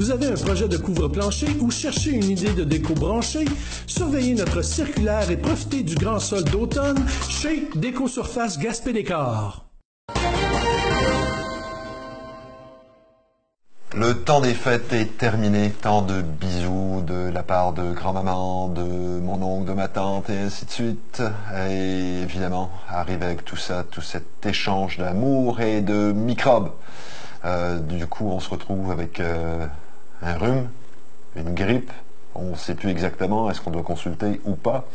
Vous avez un projet de couvre-plancher ou cherchez une idée de déco branchée? Surveillez notre circulaire et profitez du grand sol d'automne chez Déco Surface Gaspé Décor. Le temps des fêtes est terminé, tant de bisous de la part de grand-maman, de mon oncle, de ma tante et ainsi de suite. Et évidemment, arrive avec tout ça, tout cet échange d'amour et de microbes. Euh, du coup, on se retrouve avec euh, un rhume, une grippe, on ne sait plus exactement est-ce qu'on doit consulter ou pas.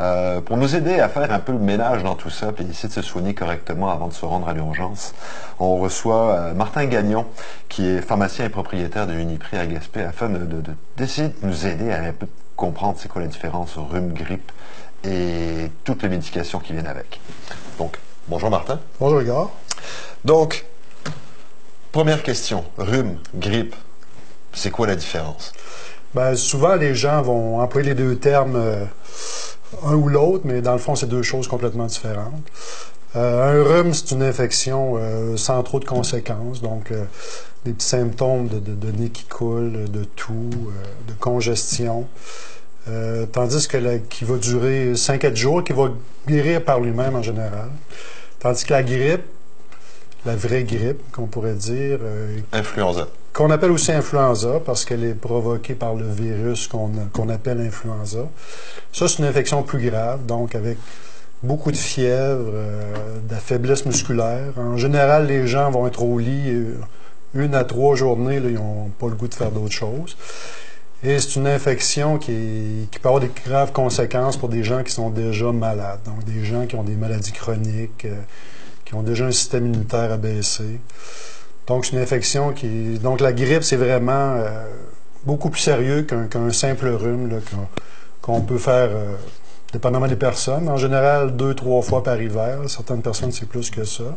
Euh, pour nous aider à faire un peu le ménage dans tout ça, puis essayer de se soigner correctement avant de se rendre à l'urgence, on reçoit euh, Martin Gagnon, qui est pharmacien et propriétaire de Uniprix à Gaspé, afin d'essayer de, de, nous aider à un peu comprendre c'est quoi la différence rhume, grippe et toutes les médications qui viennent avec. Donc, bonjour Martin. Bonjour Igor. Donc, première question, rhume, grippe, c'est quoi la différence? Ben, souvent, les gens vont employer les deux termes, euh, un ou l'autre, mais dans le fond, c'est deux choses complètement différentes. Euh, un rhume, c'est une infection euh, sans trop de conséquences, donc des petits symptômes de, de, nez qui coule, de toux, de congestion. tandis que la, qui va durer 5 jours, qui va guérir par lui-même en général. Tandis que la grippe, la vraie grippe, qu'on pourrait dire. Influenza qu'on appelle aussi influenza parce qu'elle est provoquée par le virus qu'on appelle influenza. Ça, c'est une infection plus grave, donc avec beaucoup de fièvre, euh, de la faiblesse musculaire. En général, les gens vont être au lit euh, une à trois journées, là, ils n'ont pas le goût de faire d'autres choses. Et c'est une infection qui, peut avoir des graves conséquences pour des gens qui sont déjà malades, donc des gens qui ont des maladies chroniques, euh, qui ont déjà un système immunitaire abaissé. Donc, c'est une infection qui. Donc, la grippe, c'est vraiment euh, beaucoup plus sérieux qu'un simple rhume qu'on peut faire, euh, dépendamment des personnes. En général, deux, trois fois par hiver. Certaines personnes, c'est plus que ça.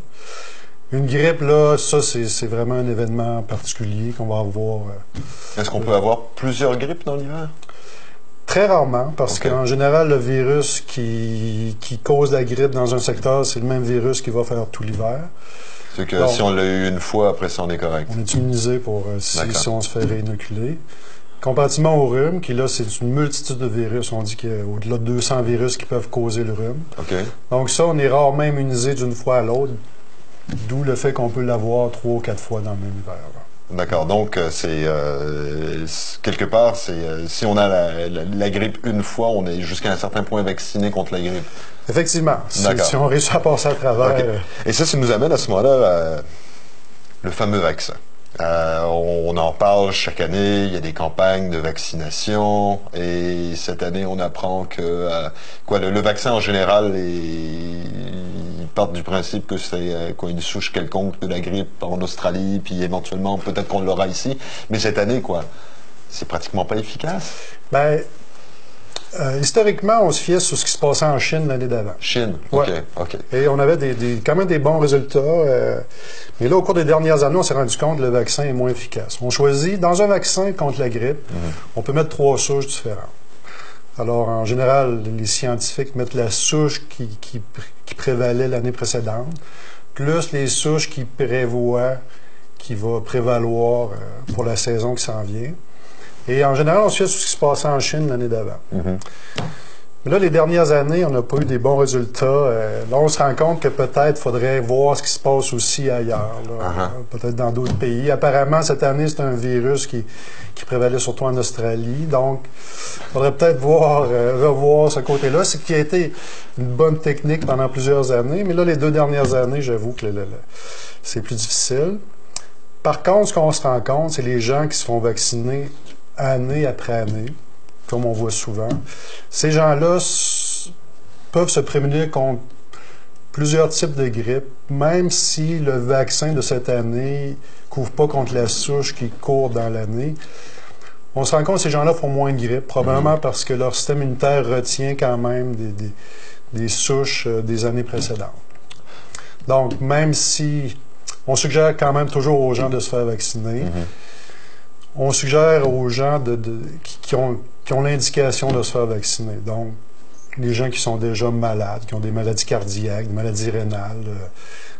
Une grippe, là, ça, c'est vraiment un événement particulier qu'on va avoir. Euh, Est-ce qu'on peut avoir plusieurs grippes dans l'hiver? Très rarement, parce qu'en général, le virus qui, qui cause la grippe dans un secteur, c'est le même virus qui va faire tout l'hiver. C'est que si on l'a eu une fois, après ça, on est correct. On est immunisé pour euh, si, on se fait réinoculer. Comparativement au rhume, qui là, c'est une multitude de virus. On dit qu'il y a au-delà de 200 virus qui peuvent causer le rhume. Donc ça, on est rarement immunisé d'une fois à l'autre, d'où le fait qu'on peut l'avoir trois ou quatre fois dans le même hiver. D'accord. Donc, euh, c'est euh, quelque part, c'est si on a la, grippe une fois, on est jusqu'à un certain point vacciné contre la grippe. Effectivement. Si, on réussit à passer à travers. Euh, Et ça, ça nous amène à ce moment-là euh, le fameux vaccin. Euh, on, en parle chaque année, il y a des campagnes de vaccination et cette année on apprend que quoi le, vaccin en général ils partent du principe que c'est quoi une souche quelconque de la grippe en Australie puis éventuellement peut-être qu'on l'aura ici, mais cette année quoi, c'est pratiquement pas efficace. Ben, euh, historiquement, on se fiait sur ce qui se passait en Chine l'année d'avant. Chine, OK. Et on avait des, quand même des bons résultats. Euh, mais là, au cours des dernières années, on s'est rendu compte que le vaccin est moins efficace. On choisit, dans un vaccin contre la grippe, mhm. on peut mettre trois souches différentes. Alors, en général, les scientifiques mettent la souche qui, qui, prévalait l'année précédente, plus les souches qui prévoient, qui va prévaloir euh, pour la saison qui s'en vient. Et en général, on se fait sur ce qui se passait en Chine l'année d'avant. Mais là, les dernières années, on n'a pas eu des bons résultats. Euh, là, on se rend compte que peut-être faudrait voir ce qui se passe aussi ailleurs, uh-huh. peut-être dans d'autres pays. Apparemment, cette année, c'est un virus qui, qui prévalait surtout en Australie. Donc, il faudrait peut-être voir, euh, revoir ce côté-là. C'est qui a été une bonne technique pendant plusieurs années. Mais là, les deux dernières années, j'avoue que c'est plus difficile. Par contre, ce qu'on se rend compte, c'est les gens qui se font vacciner année après année, comme on voit souvent. Ces gens-là peuvent se prémunir contre plusieurs types de grippe, même si le vaccin de cette année ne couvre pas contre la souche qui court dans l'année. On se rend compte que ces gens-là font moins de grippe, probablement parce que leur système immunitaire retient quand même des, souches euh, des années précédentes. Donc, même si on suggère quand même toujours aux gens de se faire vacciner, mm-hmm on suggère aux gens de, qui, ont, l'indication de se faire vacciner. Donc, les gens qui sont déjà malades, qui ont des maladies cardiaques, des maladies rénales, euh,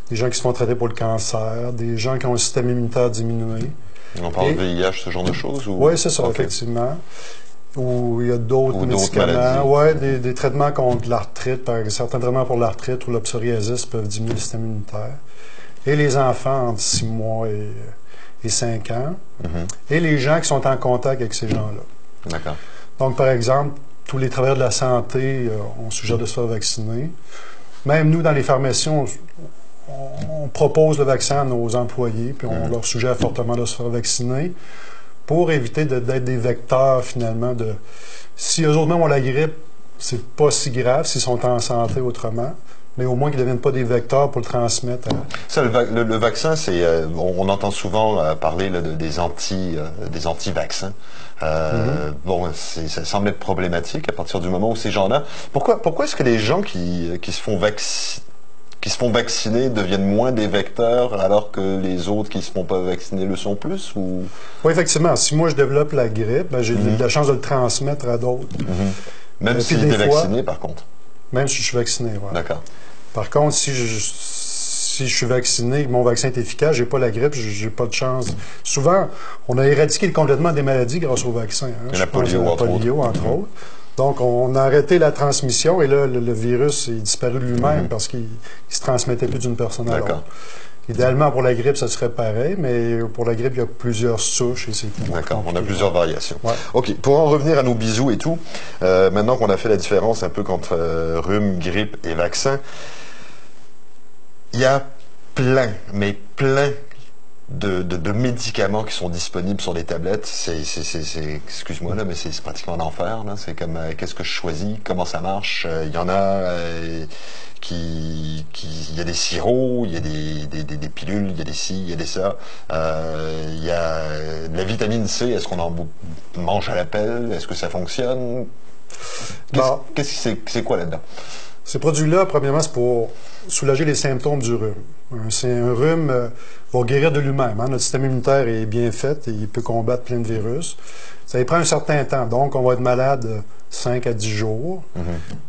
des gens qui se font traiter pour le cancer, des gens qui ont un système immunitaire diminué. On parle Et- de VIH, ce genre de choses? ou- Oui, c'est ça, effectivement. Ou il y a d'autres médicaments. Ouais, des, des traitements contre l'arthrite, par exemple, certains traitements pour l'arthrite ou la psoriasis peuvent diminuer le système immunitaire. Et les enfants entre 6 mois et, et 5 ans. Mhm. Et les gens qui sont en contact avec ces gens-là. D'accord. Donc, par exemple, tous les travailleurs de la santé, euh, on suggère de se faire vacciner. Même nous, dans les pharmacies, on, propose le vaccin à nos employés, puis on Mhm. leur suggère fortement de se faire vacciner pour éviter de- d'être des vecteurs, finalement, de... Si eux autres même ont la grippe, c'est pas si grave s'ils sont en santé autrement, mais au moins qu'ils ne deviennent pas des vecteurs pour le transmettre à... Ça, le, va- le- le vaccin, c'est, euh, on, on entend souvent euh, parler là, de- des anti, euh, des anti-vaccins. Euh, Bon, ça semble être problématique à partir du moment où ces gens-là. Pourquoi, pourquoi est-ce que les gens qui, qui se font vacciner qui se font vacciner deviennent moins des vecteurs alors que les autres qui se font pas vacciner le sont plus ou? Oui, effectivement, si moi je développe la grippe, ben, j'ai Mhm. la chance de le transmettre à d'autres, même Et si vacciné par contre même si je suis vacciné. ouais. D'accord. Par contre, si je, si je suis vacciné, mon vaccin est efficace, j'ai pas la grippe, j'ai pas de chance. Souvent, on a éradiqué complètement des maladies grâce au vaccin. hein. La polio, la entre polio, autres. entre autres. Donc, on a arrêté la transmission et là, le, le virus est disparu de lui-même parce qu'il il se transmettait plus d'une personne à l'autre. Idéalement, pour la grippe, ça serait pareil, mais pour la grippe, il y a plusieurs souches et c'est D'accord, on a plusieurs variations. Ouais. OK, pour en revenir à nos bisous et tout, euh, maintenant qu'on a fait la différence un peu entre euh, rhume, grippe et vaccin, il y a plein, mais plein de, de- de médicaments qui sont disponibles sur les tablettes. C'est, excuse-moi là, mais c'est, pratiquement l'enfer. C'est comme, euh, qu'est-ce que je choisis, comment ça marche? Euh, Il y en a euh, qui, il y a des sirops, il y a des, des, des- des pilules, il y a des ci, il y a des ça. Euh, il y a euh, de la vitamine C. Est-ce qu'on en mange à l'appel? Est-ce que ça fonctionne? Qu'est-ce, que c'est, c'est quoi là-dedans? Ces produits-là, premièrement, c'est pour soulager les symptômes du rhume. Un- C'est un rhume euh, va guérir de lui-même. hein. Notre système immunitaire est bien fait et il peut combattre plein de virus. Ça y prend un certain temps. Donc, on va être malade 5 à 10 jours.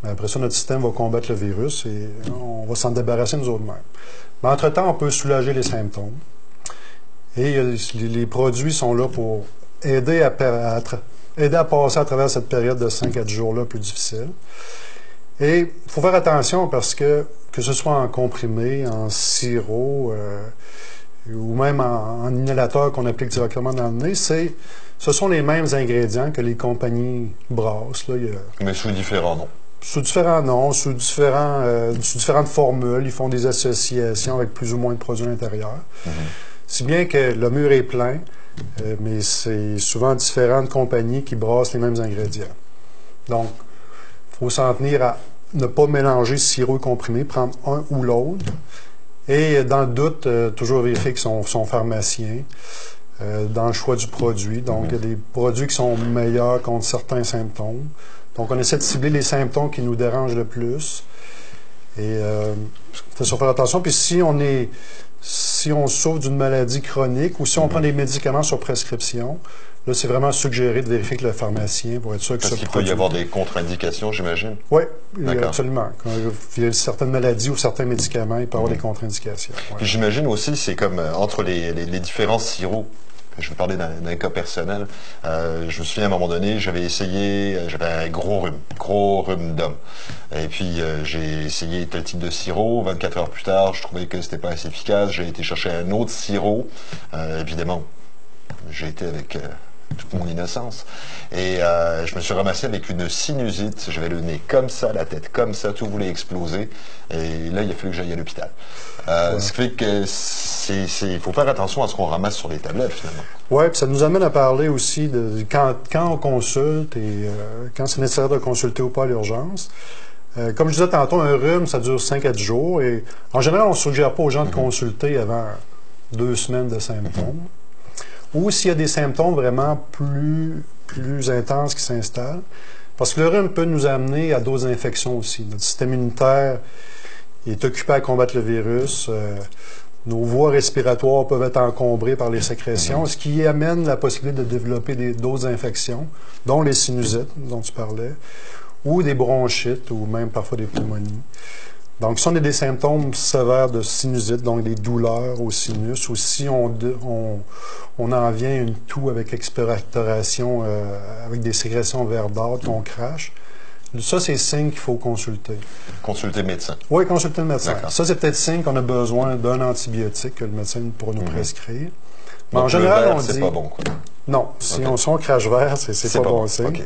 Mais après ça, notre système va combattre le virus et on va s'en débarrasser nous autres-mêmes. Mais entre-temps, on peut soulager les symptômes. Et euh, les, produits sont là pour aider à, aider à passer à travers cette période de 5 à 10 jours-là plus difficile. Et il faut faire attention parce que, que ce soit en comprimé, en sirop euh, ou même en, en inhalateur qu'on applique directement dans le nez, c'est, ce sont les mêmes ingrédients que les compagnies brassent. Là. Il y a- Mais sous différents noms. sous différents noms, sous, différents, euh, sous différentes formules, ils font des associations avec plus ou moins de produits à l'intérieur. Si bien que le mur est plein, euh, mais c'est souvent différentes compagnies qui brassent les mêmes ingrédients. Donc, faut s'en tenir à ne pas mélanger sirop et comprimé, prendre un ou l'autre. Et dans le doute, euh, toujours vérifier que son, son pharmacien euh, dans le choix du produit. Donc, il y a des produits qui sont meilleurs contre certains symptômes. Donc, on essaie de cibler les symptômes qui nous dérangent le plus. Et euh, faut faire attention. Puis si on est si on souffre d'une maladie chronique ou si on prend des médicaments sur prescription, là, c'est vraiment suggéré de vérifier que le pharmacien pour être sûr que Parce ce qu'il peut y avoir des contre-indications, j'imagine. Oui, absolument. Quand il y a certaines maladies ou certains médicaments, il peut y avoir des contre-indications. ouais. Puis j'imagine aussi, c'est comme euh, entre les, les- les différents sirops. Je vais parler d'un cas personnel. Euh, je me souviens à un moment donné, j'avais essayé, euh, j'avais un gros rhume, gros rhume d'homme. Et puis euh, j'ai essayé tel type de sirop. 24 heures plus tard, je trouvais que c'était pas assez efficace. J'ai été chercher un autre sirop. Euh, évidemment, j'ai été avec toute mon innocence. Et euh, je me suis ramassé avec une sinusite. J'avais le nez comme ça, la tête comme ça, tout voulait exploser. Et là, il a fallu que j'aille à l'hôpital. Euh, Ce qui fait que il faut faire attention à ce qu'on ramasse sur les tablettes, finalement. Oui, puis ça nous amène à parler aussi de quand, quand on consulte et euh, quand c'est nécessaire de consulter ou pas à l'urgence. Euh, comme je disais tantôt, un rhume, ça dure 5 à 10 jours et en général, on ne suggère pas aux gens de consulter avant deux semaines de symptômes. Ou s'il y a des symptômes vraiment plus, plus intenses qui s'installent. Parce que le rhume peut nous amener à d'autres infections aussi. Notre système immunitaire est occupé à combattre le virus. euh, nos voies respiratoires peuvent être encombrées par les sécrétions, ce qui amène la possibilité de développer d'autres infections, dont les sinusites dont tu parlais, ou des bronchites, ou même parfois des pneumonies. Donc, si on a des symptômes sévères de sinusite, donc des douleurs au sinus, ou si on, on, on en vient à une toux avec expectoration, euh, avec des sécrétions verdâtres, qu'on crache, ça, c'est signe qu'il faut consulter. Consulter le médecin. Oui, consulter le médecin. Ça, c'est peut-être signe qu'on a besoin d'un antibiotique que le médecin pourra nous prescrire. Mais en général, le on c'est dit... pas bon. Quoi. Non, si on, si on crache vert, c'est pas, bon signe.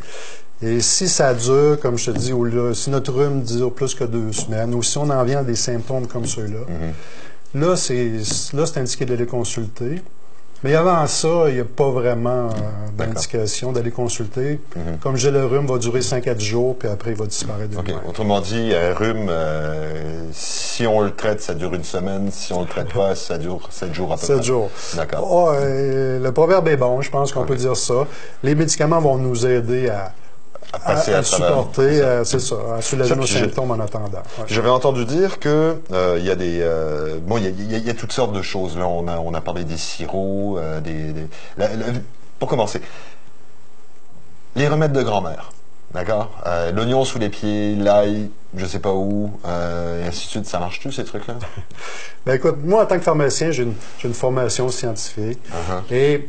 Et si ça dure, comme je te dis, ou si notre rhume dure plus que deux semaines, ou si on en vient à des symptômes comme ceux-là, là, c'est là, c'est indiqué d'aller consulter. Mais avant ça, il n'y a pas vraiment euh, d'indication d'aller consulter. Mhm. Comme je dis, le rhume va durer 5 à 10 jours, puis après, il va disparaître de OK. lui-même. Autrement dit, un rhume, euh, si on le traite, ça dure une semaine. Si on le traite pas, ça dure sept jours à peu 7 près. jours. D'accord. Ah, euh, le proverbe est bon, je pense qu'on peut dire ça. Les médicaments vont nous aider à, À à, passer à à, travers. supporter, euh, c'est ça, à soulager nos symptômes en attendant. Ouais. J'avais entendu dire que euh, il y a des euh, bon il y a, y y toutes sortes de choses là on a on a parlé des sirops des, des- la- la- pour commencer les remèdes de grand-mère d'accord? L'oignon sous les pieds l'ail je sais pas où et ainsi de suite ça marche tu ces trucs là Ben écoute, moi, en tant que pharmacien, j'ai une, une formation scientifique Uh-huh. et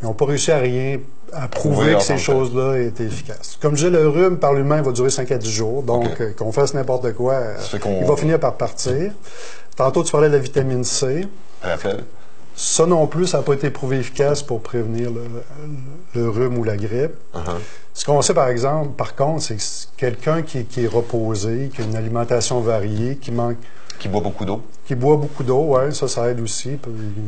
ils n'ont pas réussi à rien à Prouver que ces choses-là étaient efficaces. Comme je dis, le rhume par lui-même va durer 5 à 10 jours, donc euh, qu'on fasse n'importe quoi, euh, il va finir par partir. Tantôt, tu parlais de la vitamine C. Ça non plus, ça n'a pas été prouvé efficace pour prévenir le, le rhume ou la grippe. Uh-huh. Ce qu'on sait, par exemple, par contre, c'est que quelqu'un qui, qui est reposé, qui a une alimentation variée, qui manque qui boit beaucoup d'eau qui boit beaucoup d'eau, ouais, ça, ça aide aussi.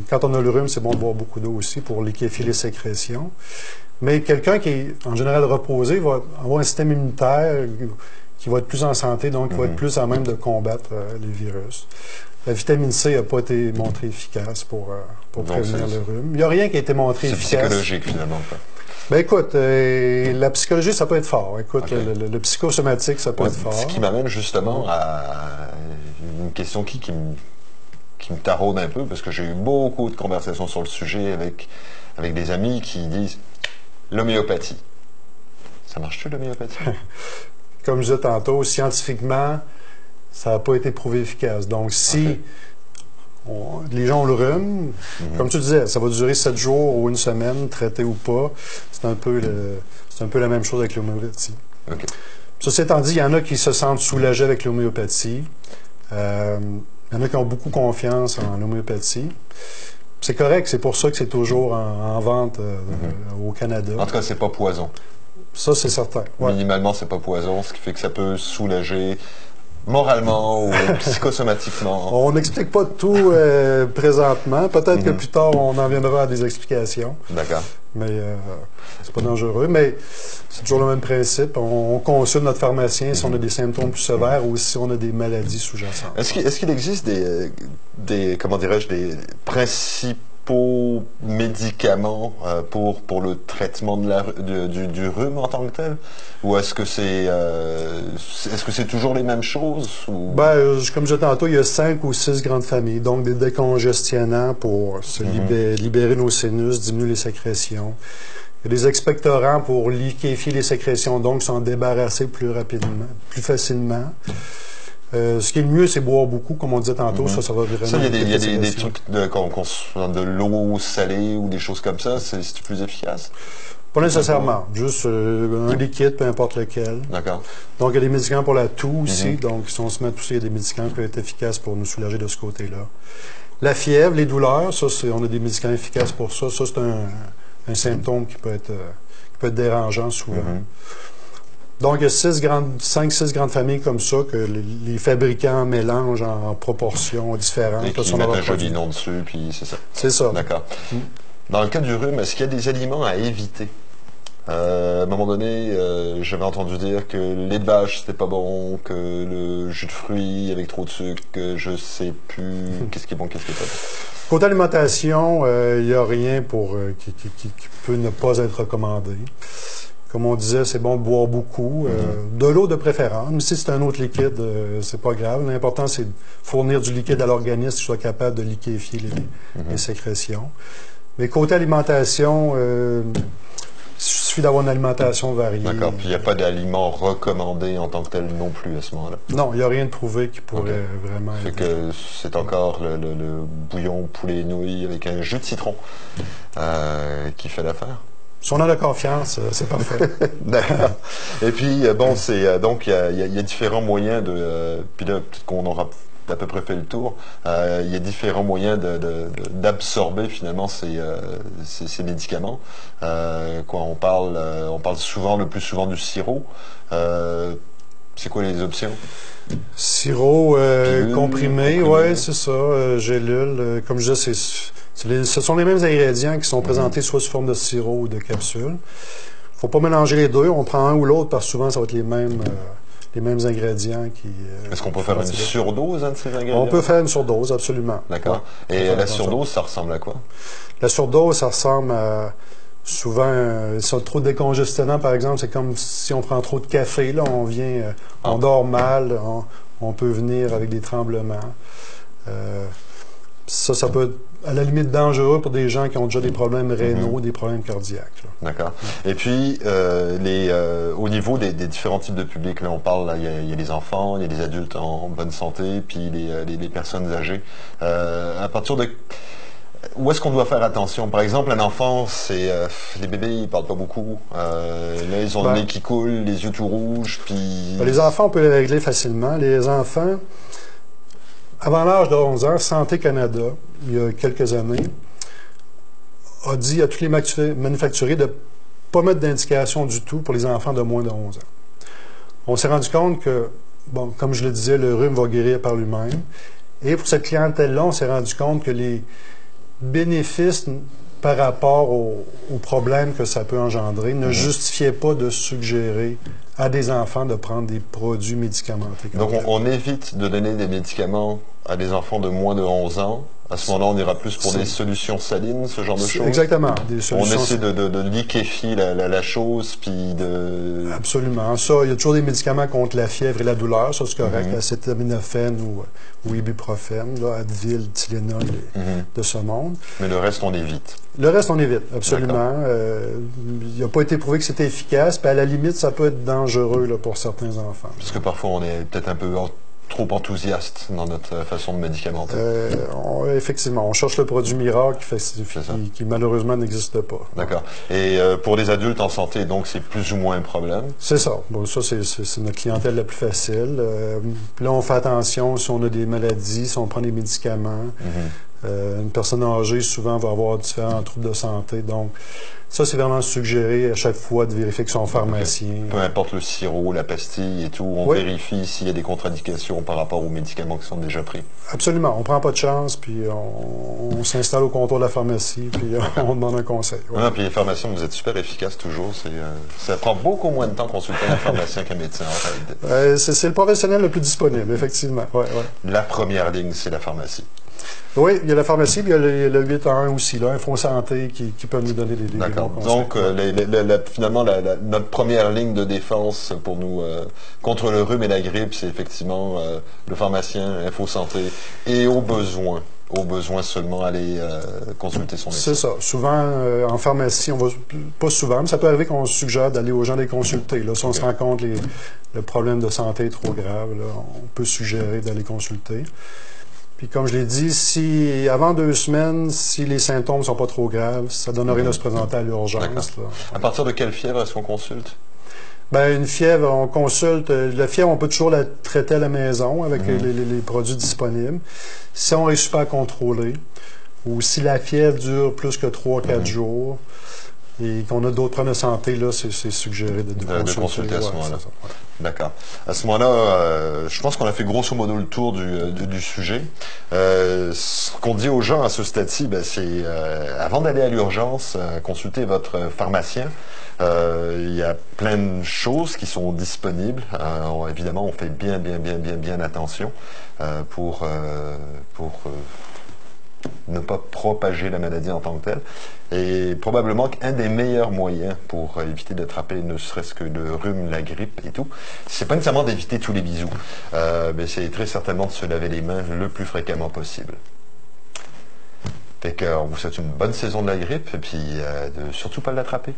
Quand on a le rhume, c'est bon de boire beaucoup d'eau aussi pour liquéfier les sécrétions. Mais quelqu'un qui est en général reposé va avoir un système immunitaire qui va être plus en santé, donc qui va être plus à même de combattre euh, les virus. La vitamine C n'a pas été montrée efficace pour, euh, pour prévenir c'est- le rhume. Il n'y a rien qui a été montré c'est efficace. psychologique finalement quoi. Ben écoute, euh, la psychologie, ça peut être fort. Écoute, le, le- le psychosomatique, ça peut Ouais, être fort. Ce qui m'amène justement à une question qui, qui, me, qui me taraude un peu, parce que j'ai eu beaucoup de conversations sur le sujet avec, avec des amis qui disent l'homéopathie. Ça marche-tu l'homéopathie? comme je disais tantôt, scientifiquement, ça n'a pas été prouvé efficace. Donc, si on- les gens ont le rhume, comme tu disais, ça va durer sept jours ou une semaine, traité ou pas, c'est un peu le- c'est un peu la même chose avec l'homéopathie. OK. Ceci étant dit, il y en a qui se sentent soulagés avec l'homéopathie. Euh, il y en a qui ont beaucoup confiance en l'homéopathie. C'est correct, c'est pour ça que c'est toujours en, en vente euh, au Canada. En tout cas, c'est pas poison. Ça, c'est certain. Ouais. Minimalement, c'est pas poison, ce qui fait que ça peut soulager moralement ou psychosomatiquement. On n'explique pas tout euh, présentement. Peut-être Mhm. que plus tard, on en viendra à des explications. D'accord. Mais euh, c'est pas dangereux. Mais c'est toujours le même principe. On, on consulte notre pharmacien si on a des symptômes plus sévères ou si on a des maladies sous-jacentes. Est-ce qu'il, existe des, des comment dirais-je, des principaux médicaments euh, pour, pour le traitement de la, de- du, du rhume en tant que tel? Ou est-ce que c'est, euh, est-ce que c'est toujours les mêmes choses ou... Ben, euh, comme je disais tantôt, il y a cinq ou six grandes familles. Donc, des décongestionnants pour se libé- libérer nos sinus, diminuer les sécrétions. Il y a des expectorants pour liquéfier les sécrétions, donc s'en débarrasser plus rapidement, plus facilement. Euh, ce qui est le mieux, c'est boire beaucoup, comme on disait tantôt. Ça, ça va vraiment. Ça, il y a des, il y a des, des sécrétions. trucs de, de l'eau salée ou des choses comme ça, c'est, plus efficace. Pas nécessairement. Juste euh, un liquide, peu importe lequel. D'accord. Donc, il y a des médicaments pour la toux aussi. Mhm. Donc, si on se met à tousser, il y a des médicaments qui peuvent être efficaces pour nous soulager de ce côté-là. La fièvre, les douleurs, ça, on a des médicaments efficaces pour ça. Ça, c'est un, un symptôme qui peut être, euh, qui peut être dérangeant souvent. Mhm. Donc, il y a six grandes, cinq, six grandes familles comme ça que les, les fabricants mélangent en, proportions différentes. Et qui mettent un joli nom dessus, puis c'est ça. C'est ça. D'accord. Dans le cas du rhume, est-ce qu'il y a des aliments à éviter? Euh, À un moment donné, euh, j'avais entendu dire que le lait de vache, c'était pas bon, que le jus de fruits avec trop de sucre, que je sais plus qu'est-ce qui est bon, qu'est-ce qui est pas bon? Côté alimentation, euh, il n'y a rien pour, qui- qui peut ne pas être recommandé. Comme on disait, c'est bon de boire beaucoup, euh, de l'eau de préférence. Mais si c'est un autre liquide, euh, c'est pas grave. L'important, c'est de fournir du liquide à l'organisme qui soit capable de liquéfier les, les sécrétions. Mais côté alimentation, euh, suffit d'avoir une alimentation variée. D'accord. Puis il n'y a pas d'aliments recommandés en tant que tel non plus à ce moment-là. Non, il n'y a rien de prouvé qui pourrait vraiment. Fait aider. que c'est encore le, le- le bouillon poulet nouilles avec un jus de citron euh, qui fait l'affaire. Si on a la confiance, euh, c'est parfait. D'accord. Et puis, euh, bon, c'est euh, donc il y a, différents moyens de. puis là, peut-être qu'on aura à peu près fait le tour. Il y a différents moyens de- de- d'absorber finalement ces, ces, ces médicaments. Quoi, on parle, on parle souvent, le plus souvent du sirop. C'est quoi les options? Sirop euh, Pilule, comprimé, comprimé. ouais, c'est ça. euh, gélule, euh, comme je disais, c'est, ce sont les mêmes ingrédients qui sont présentés soit sous forme de sirop ou de capsule. faut pas mélanger les deux. On prend un ou l'autre parce que souvent, ça va être les mêmes, euh, les mêmes ingrédients qui. euh, Est-ce qu'on peut faire une surdose hein, de ces ingrédients On peut faire une surdose, absolument. D'accord. Ouais, Et la surdose, ça ressemble à quoi? La surdose, ça ressemble à souvent euh, ça, trop de décongestionnant, par exemple, c'est comme si on prend trop de café, là, on vient, euh, on Ah. dort mal, on, on peut venir avec des tremblements. Euh, ça, ça peut être à la limite dangereux pour des gens qui ont déjà des problèmes rénaux, des problèmes cardiaques. D'accord. Et puis, euh, les, euh, au niveau des, des différents types de publics, là, on parle, il y, a, il y a les enfants, il y a les adultes en, bonne santé, puis les, euh, les, les personnes âgées. Euh, à partir de où est-ce qu'on doit faire attention? Par exemple, un enfant, c'est euh, les bébés, ils parlent pas beaucoup. Euh, là, ils ont Ben. le nez qui coule, les yeux tout rouges, puis. Ben, Les enfants, on peut les régler facilement. Les enfants, avant l'âge de 11 ans, Santé Canada, il y a quelques années, a dit à tous les manufacturiers de ne pas mettre d'indication du tout pour les enfants de moins de 11 ans. On s'est rendu compte que, bon, comme je le disais, le rhume va guérir par lui-même. Et pour cette clientèle-là, on s'est rendu compte que les bénéfices par rapport aux, problèmes que ça peut engendrer ne justifiaient pas de suggérer à des enfants de prendre des produits médicamentés. Donc, on évite de donner des médicaments à des enfants de moins de 11 ans. À ce moment-là, on ira plus pour des solutions salines, ce genre de choses. Exactement. Des On solutions. essaie de, de, de liquéfier la, la, la chose, puis de... Absolument. Ça, il y a toujours des médicaments contre la fièvre et la douleur, ça c'est correct. Mhm. Acétaminophène ou, ou ibuprofène, là, Advil, Tylenol, Mhm. de ce monde. Mais le reste, on évite. Le reste, on évite, absolument. Euh, il n'a pas été prouvé que c'était efficace, puis à la limite, ça peut être dangereux là, pour certains enfants. Parce que parfois, on est peut-être un peu trop enthousiaste dans notre euh, façon de médicamenter. Euh, on- effectivement, on cherche le produit miracle qui, malheureusement n'existe pas. D'accord. Et euh, pour les adultes en santé, donc, c'est plus ou moins un problème? C'est ça. Bon, ça, c'est, notre clientèle la plus facile. Euh, là, on fait attention si on a des maladies, si on prend des médicaments. Mhm. Euh, une personne âgée, souvent, va avoir différents troubles de santé. Donc, ça, c'est vraiment suggéré à chaque fois de vérifier que son pharmacien. Peu importe le sirop, la pastille et tout, on Oui. vérifie s'il y a des contradictions par rapport aux médicaments qui sont déjà pris. Absolument. On prend pas de chance, puis on, on s'installe au comptoir de la pharmacie, puis on demande un conseil. Ouais. Puis les pharmaciens, vous êtes super efficaces toujours. Euh, ça prend beaucoup moins de temps consulter un pharmacien qu'un médecin, en. Euh, c'est, c'est le professionnel le plus disponible, effectivement. Ouais, ouais. La première ligne, c'est la pharmacie. Oui, il y a la pharmacie, puis il y a le, le 8 à 1 aussi, là, un fonds santé qui, qui peut nous donner des, des D'accord. Donc, euh, les- les- les- la- finalement, la- la- notre première ligne de défense pour nous euh, contre le rhume et la grippe, c'est effectivement euh, le pharmacien, Info Santé, et au besoin, au besoin seulement aller euh, consulter son médecin. C'est ça. Souvent, euh, en pharmacie, on va pas souvent, mais ça peut arriver qu'on suggère d'aller aux gens les consulter. Là, si on se rend compte que le problème de santé est trop grave, là, on peut suggérer d'aller consulter. Puis comme je l'ai dit, si avant deux semaines, si les symptômes sont pas trop graves, ça donne rien de se présenter à l'urgence. À partir de quelle fièvre est-ce qu'on consulte? Ben, une fièvre, on consulte. euh, La fièvre, on peut toujours la traiter à la maison avec les, les- les produits disponibles. Si on réussit pas à contrôler, ou si la fièvre dure plus que 3-4 jours, et qu'on a d'autres problèmes de santé, là, c'est suggéré de, de De- de consulter. à ce moment-là. ouais. D'accord. À ce moment-là, euh, je pense qu'on a fait grosso modo le tour du, euh, du, du sujet. Euh, ce qu'on dit aux gens à ce stade-ci, ben, c'est euh, avant d'aller à l'urgence, euh, consultez votre pharmacien. Euh, il y a plein de choses qui sont disponibles. Euh, on- évidemment, on fait bien, bien, bien, bien, bien attention euh, pour, euh, pour euh, ne pas propager la maladie en tant que telle. Et probablement qu'un des meilleurs moyens pour euh, éviter d'attraper ne serait-ce que le rhume, la grippe et tout, c'est pas nécessairement d'éviter tous les bisous, euh, mais c'est très certainement de se laver les mains le plus fréquemment possible. Fait vous souhaite une bonne saison de la grippe et puis euh, de surtout pas l'attraper.